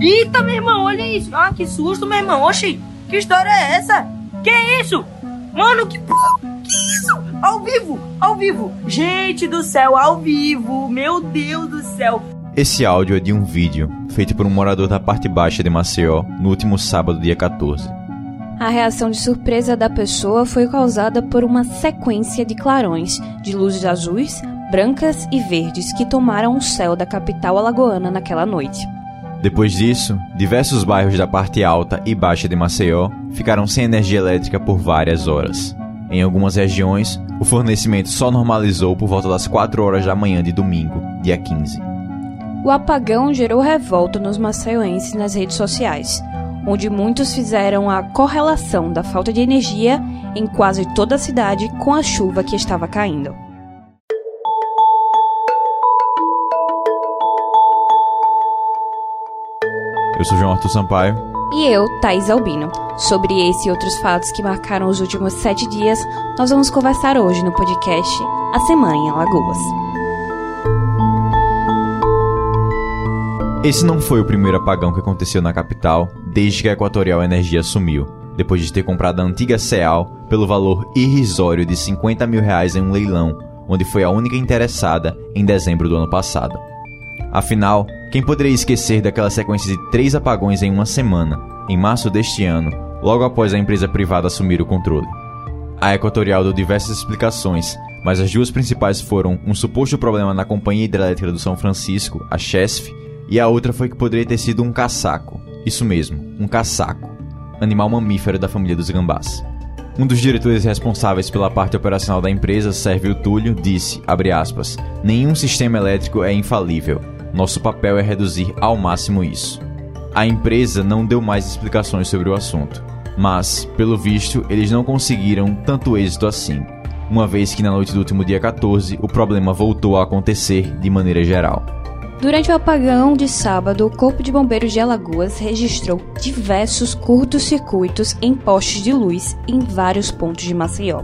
Eita, meu irmão, olha isso. Ah, que susto, meu irmão. Oxi, que história é essa? Que isso? Mano, que porra? Que isso? Ao vivo, ao vivo. Gente do céu, ao vivo. Meu Deus do céu. Esse áudio é de um vídeo feito por um morador da parte baixa de Maceió no último sábado, dia 14. A reação de surpresa da pessoa foi causada por uma sequência de clarões de luzes azuis, brancas e verdes que tomaram o céu da capital alagoana naquela noite. Depois disso, diversos bairros da parte alta e baixa de Maceió ficaram sem energia elétrica por várias horas. Em algumas regiões, o fornecimento só normalizou por volta das 4 horas da manhã de domingo, dia 15. O apagão gerou revolta nos maceioenses nas redes sociais, onde muitos fizeram a correlação da falta de energia em quase toda a cidade com a chuva que estava caindo. Eu sou João Arthur Sampaio. E eu, Thais Albino. Sobre esse e outros fatos que marcaram os últimos sete dias, nós vamos conversar hoje no podcast A Semana em Alagoas. Esse não foi o primeiro apagão que aconteceu na capital desde que a Equatorial Energia assumiu, depois de ter comprado a antiga CEAL pelo valor irrisório de 50 mil reais em um leilão, onde foi a única interessada em dezembro do ano passado. Afinal, quem poderia esquecer daquela sequência de três apagões em uma semana, em março deste ano, logo após a empresa privada assumir o controle? A Equatorial deu diversas explicações, mas as duas principais foram um suposto problema na Companhia Hidrelétrica do São Francisco, a CHESF, e a outra foi que poderia ter sido um caçaco. Isso mesmo, um caçaco. Animal mamífero da família dos gambás. Um dos diretores responsáveis pela parte operacional da empresa, Sérgio Túlio, disse, aspas, nenhum sistema elétrico é infalível. Nosso papel é reduzir ao máximo isso. A empresa não deu mais explicações sobre o assunto, mas, pelo visto, eles não conseguiram tanto êxito assim, uma vez que na noite do último dia 14 o problema voltou a acontecer de maneira geral. Durante o apagão de sábado, o Corpo de Bombeiros de Alagoas registrou diversos curtos-circuitos em postes de luz em vários pontos de Maceió.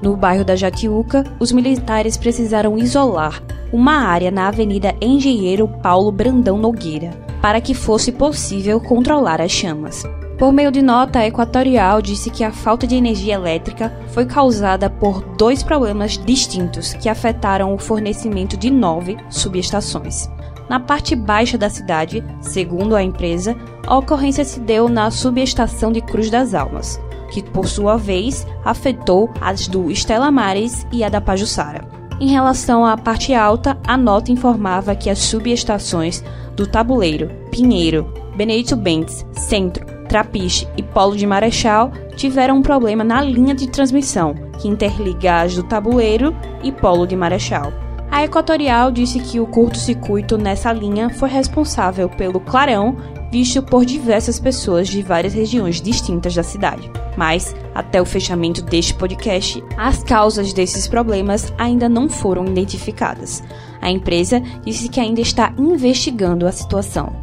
No bairro da Jatiuca, os militares precisaram isolar uma área na Avenida Engenheiro Paulo Brandão Nogueira, para que fosse possível controlar as chamas. Por meio de nota, a Equatorial disse que a falta de energia elétrica foi causada por dois problemas distintos que afetaram o fornecimento de nove subestações. Na parte baixa da cidade, segundo a empresa, a ocorrência se deu na subestação de Cruz das Almas, que por sua vez afetou as do Estela Mares e a da Pajuçara. Em relação à parte alta, a nota informava que as subestações do Tabuleiro, Pinheiro, Benedito Bentes, Centro, Trapiche e Polo de Marechal tiveram um problema na linha de transmissão, que interliga as do Tabuleiro e Polo de Marechal. A Equatorial disse que o curto-circuito nessa linha foi responsável pelo clarão visto por diversas pessoas de várias regiões distintas da cidade. Mas, até o fechamento deste podcast, as causas desses problemas ainda não foram identificadas. A empresa disse que ainda está investigando a situação.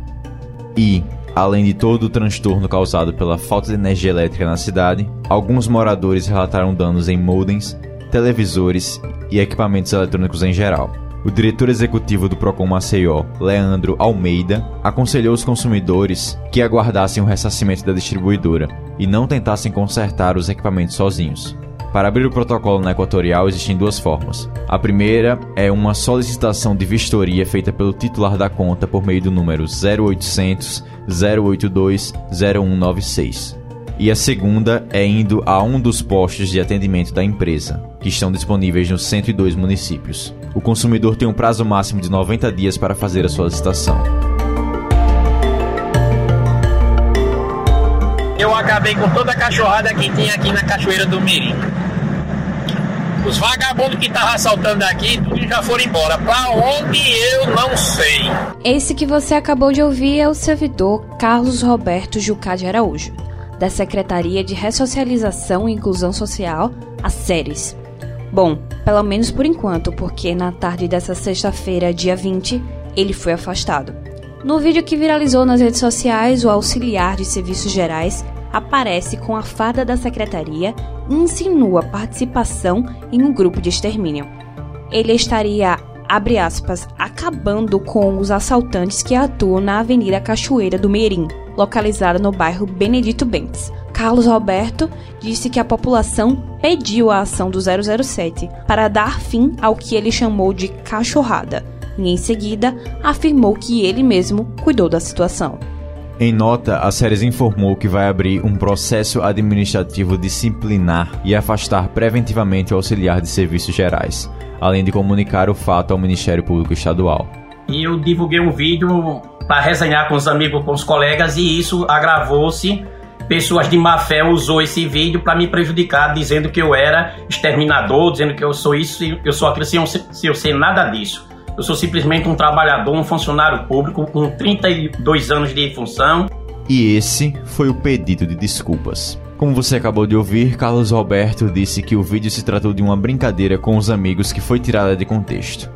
E, além de todo o transtorno causado pela falta de energia elétrica na cidade, alguns moradores relataram danos em modems, televisores e equipamentos eletrônicos em geral. O diretor executivo do Procon Maceió, Leandro Almeida, aconselhou os consumidores que aguardassem o ressarcimento da distribuidora e não tentassem consertar os equipamentos sozinhos. Para abrir o protocolo na Equatorial existem duas formas. A primeira é uma solicitação de vistoria feita pelo titular da conta por meio do número 0800 082 0196 e a segunda é indo a um dos postos de atendimento da empresa, que estão disponíveis nos 102 municípios. O consumidor tem um prazo máximo de 90 dias para fazer a solicitação. Eu acabei com toda a cachorrada que tinha aqui na Cachoeira do Mirim. Os vagabundos que estavam assaltando aqui, já foram embora. Pra onde eu não sei. Esse que você acabou de ouvir é o servidor Carlos Roberto Jucá de Araújo da Secretaria de Ressocialização e Inclusão Social, a SERES. Bom, pelo menos por enquanto, porque na tarde dessa sexta-feira, dia 20, ele foi afastado. No vídeo que viralizou nas redes sociais, o auxiliar de serviços gerais aparece com a farda da secretaria e insinua participação em um grupo de extermínio. ele estaria, abre aspas, acabando com os assaltantes que atuam na Avenida Cachoeira do Merim, localizada no bairro Benedito Bentes. Carlos Roberto disse que a população pediu a ação do 007 para dar fim ao que ele chamou de cachorrada, e em seguida afirmou que ele mesmo cuidou da situação. Em nota, a Séries informou que vai abrir um processo administrativo disciplinar e afastar preventivamente o auxiliar de serviços gerais, além de comunicar o fato ao Ministério Público Estadual. E eu divulguei um vídeo para resenhar com os amigos, com os colegas, e isso agravou-se. Pessoas de má fé usou esse vídeo para me prejudicar, dizendo que eu era exterminador, dizendo que eu sou isso, eu sou aquilo, sem eu, sem eu ser nada disso. Eu sou simplesmente um trabalhador, um funcionário público com 32 anos de função. E esse foi o pedido de desculpas. Como você acabou de ouvir, Carlos Roberto disse que o vídeo se tratou de uma brincadeira com os amigos que foi tirada de contexto.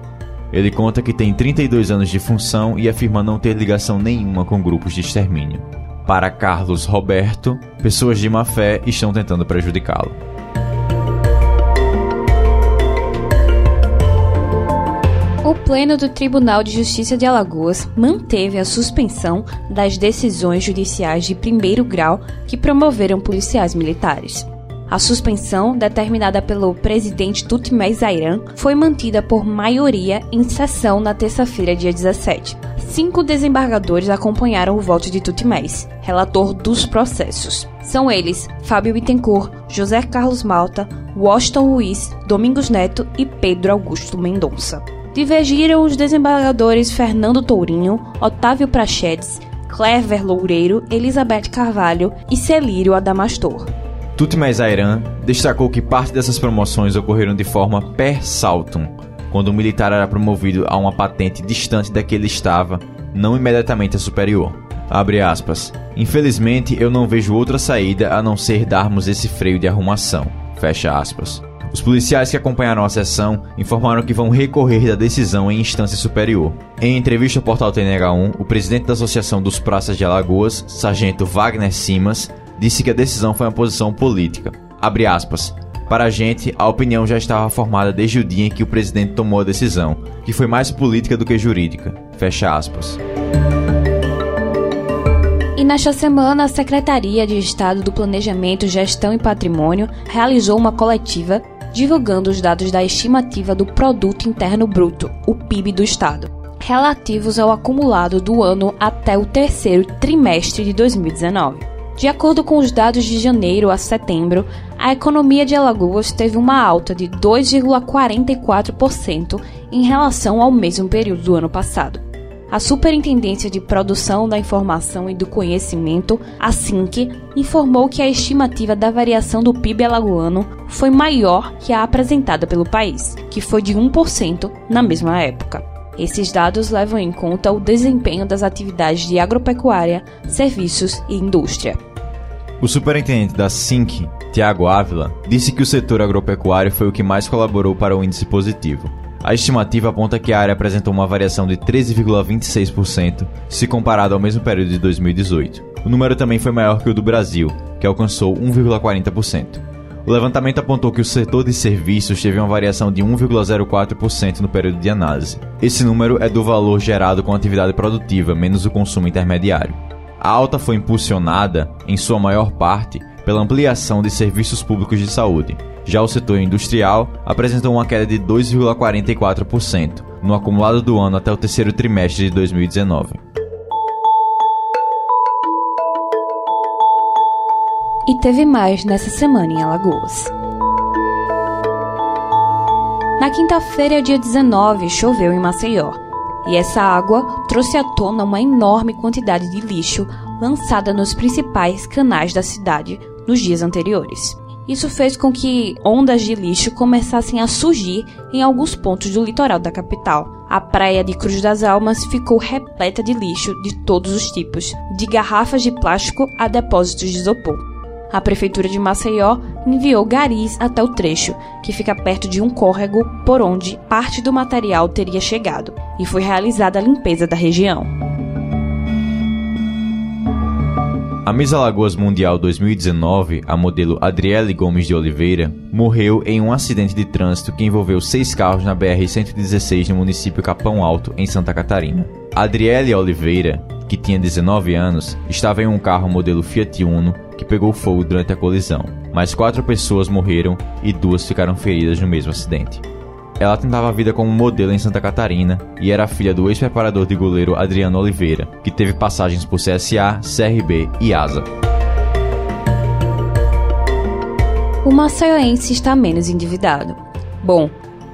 Ele conta que tem 32 anos de função e afirma não ter ligação nenhuma com grupos de extermínio. Para Carlos Roberto, pessoas de má fé estão tentando prejudicá-lo. O Pleno do Tribunal de Justiça de Alagoas manteve a suspensão das decisões judiciais de primeiro grau que promoveram policiais militares. A suspensão, determinada pelo presidente Tutmés Zairan, foi mantida por maioria em sessão na terça-feira, dia 17. Cinco desembargadores acompanharam o voto de Tutmés, relator dos processos. São eles Fábio Bittencourt, José Carlos Malta, Washington Luiz, Domingos Neto e Pedro Augusto Mendonça divergiram os desembargadores Fernando Tourinho, Otávio Prachedes, Clever Loureiro, Elizabeth Carvalho e Celírio Adamastor. Tutmés Airan destacou que parte dessas promoções ocorreram de forma per saltum, quando o militar era promovido a uma patente distante da que ele estava, não imediatamente a superior. Abre aspas. Infelizmente, eu não vejo outra saída a não ser darmos esse freio de arrumação. Fecha aspas. Os policiais que acompanharam a sessão informaram que vão recorrer da decisão em instância superior. Em entrevista ao portal TNH1, o presidente da Associação dos Praças de Alagoas, sargento Wagner Simas, disse que a decisão foi uma posição política. Abre aspas. Para a gente, a opinião já estava formada desde o dia em que o presidente tomou a decisão, que foi mais política do que jurídica. Fecha aspas. E nesta semana, a Secretaria de Estado do Planejamento, Gestão e Patrimônio realizou uma coletiva divulgando os dados da estimativa do Produto Interno Bruto, o PIB do Estado, relativos ao acumulado do ano até o terceiro trimestre de 2019. De acordo com os dados de janeiro a setembro, a economia de Alagoas teve uma alta de 2,44% em relação ao mesmo período do ano passado. A Superintendência de Produção da Informação e do Conhecimento, a SINC, informou que a estimativa da variação do PIB alagoano foi maior que a apresentada pelo país, que foi de 1% na mesma época. Esses dados levam em conta o desempenho das atividades de agropecuária, serviços e indústria. O superintendente da SINC, Tiago Ávila, disse que o setor agropecuário foi o que mais colaborou para o índice positivo, a estimativa aponta que a área apresentou uma variação de 13,26% se comparado ao mesmo período de 2018. O número também foi maior que o do Brasil, que alcançou 1,40%. O levantamento apontou que o setor de serviços teve uma variação de 1,04% no período de análise. Esse número é do valor gerado com a atividade produtiva menos o consumo intermediário. A alta foi impulsionada, em sua maior parte, pela ampliação de serviços públicos de saúde, já o setor industrial apresentou uma queda de 2,44% no acumulado do ano até o terceiro trimestre de 2019. E teve mais nessa semana em Alagoas. Na quinta-feira, dia 19, choveu em Maceió. E essa água trouxe à tona uma enorme quantidade de lixo lançada nos principais canais da cidade nos dias anteriores. Isso fez com que ondas de lixo começassem a surgir em alguns pontos do litoral da capital. A praia de Cruz das Almas ficou repleta de lixo de todos os tipos, de garrafas de plástico a depósitos de isopor. A prefeitura de Maceió enviou garis até o trecho, que fica perto de um córrego por onde parte do material teria chegado, e foi realizada a limpeza da região. A Miss Alagoas Mundial 2019, a modelo Adriele Gomes de Oliveira, morreu em um acidente de trânsito que envolveu seis carros na BR-116 no município Capão Alto, em Santa Catarina. Adriele Oliveira, que tinha 19 anos, estava em um carro modelo Fiat Uno que pegou fogo durante a colisão. Mais quatro pessoas morreram e duas ficaram feridas no mesmo acidente. Ela tentava a vida como modelo em Santa Catarina e era filha do ex-preparador de goleiro Adriano Oliveira, que teve passagens por CSA, CRB e ASA. O maceioense está menos endividado. Bom,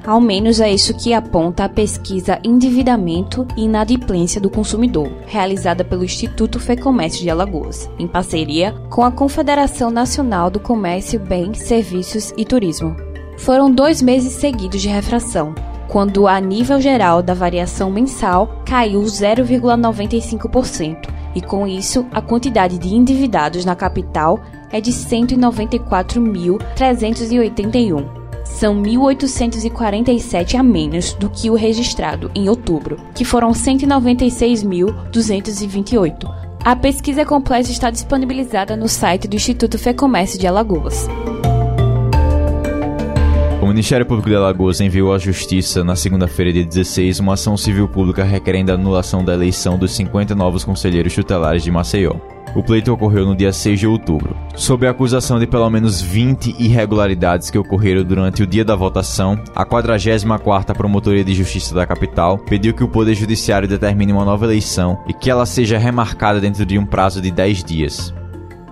ao menos é isso que aponta a pesquisa Endividamento e Inadimplência do Consumidor, realizada pelo Instituto Fecomércio de Alagoas, em parceria com a Confederação Nacional do Comércio, Bens, Serviços e Turismo. Foram dois meses seguidos de refração, quando a nível geral da variação mensal caiu 0,95%, e com isso a quantidade de endividados na capital é de 194.381. São 1.847 a menos do que o registrado em outubro, que foram 196.228. A pesquisa completa está disponibilizada no site do Instituto Fecomércio de Alagoas. O Ministério Público de Alagoas enviou à Justiça, na segunda-feira, dia 16, uma ação civil pública requerendo a anulação da eleição dos 50 novos conselheiros tutelares de Maceió. O pleito ocorreu no dia 6 de outubro. Sob a acusação de pelo menos 20 irregularidades que ocorreram durante o dia da votação, a 44ª Promotoria de Justiça da capital pediu que o Poder Judiciário determine uma nova eleição e que ela seja remarcada dentro de um prazo de 10 dias.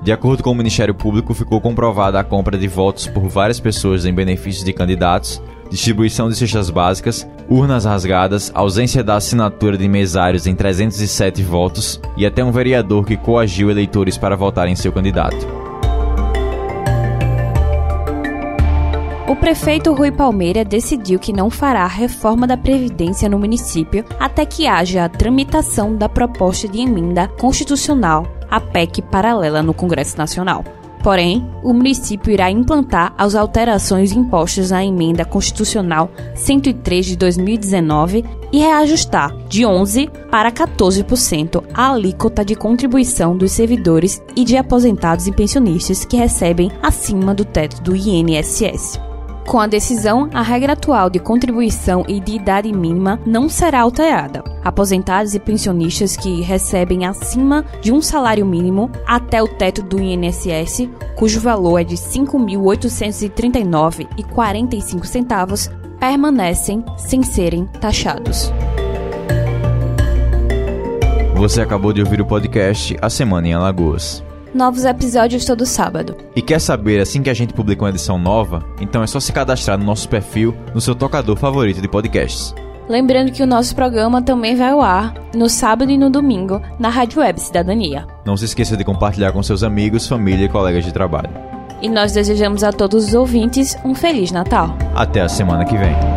De acordo com o Ministério Público, ficou comprovada a compra de votos por várias pessoas em benefício de candidatos, distribuição de cestas básicas, urnas rasgadas, ausência da assinatura de mesários em 307 votos e até um vereador que coagiu eleitores para votarem em seu candidato. O prefeito Rui Palmeira decidiu que não fará reforma da Previdência no município até que haja a tramitação da proposta de emenda constitucional a PEC paralela no Congresso Nacional. Porém, o município irá implantar as alterações impostas na emenda constitucional 103 de 2019 e reajustar de 11 para 14% a alíquota de contribuição dos servidores e de aposentados e pensionistas que recebem acima do teto do INSS. Com a decisão, a regra atual de contribuição e de idade mínima não será alterada. Aposentados e pensionistas que recebem acima de um salário mínimo até o teto do INSS, cujo valor é de R$ 5.839,45, permanecem sem serem taxados. Você acabou de ouvir o podcast A Semana em Alagoas. Novos episódios todo sábado. E quer saber assim que a gente publica uma edição nova? Então é só se cadastrar no nosso perfil no seu tocador favorito de podcasts. Lembrando que o nosso programa também vai ao ar no sábado e no domingo na Rádio Web Cidadania. Não se esqueça de compartilhar com seus amigos, família e colegas de trabalho. E nós desejamos a todos os ouvintes um Feliz Natal. Até a semana que vem.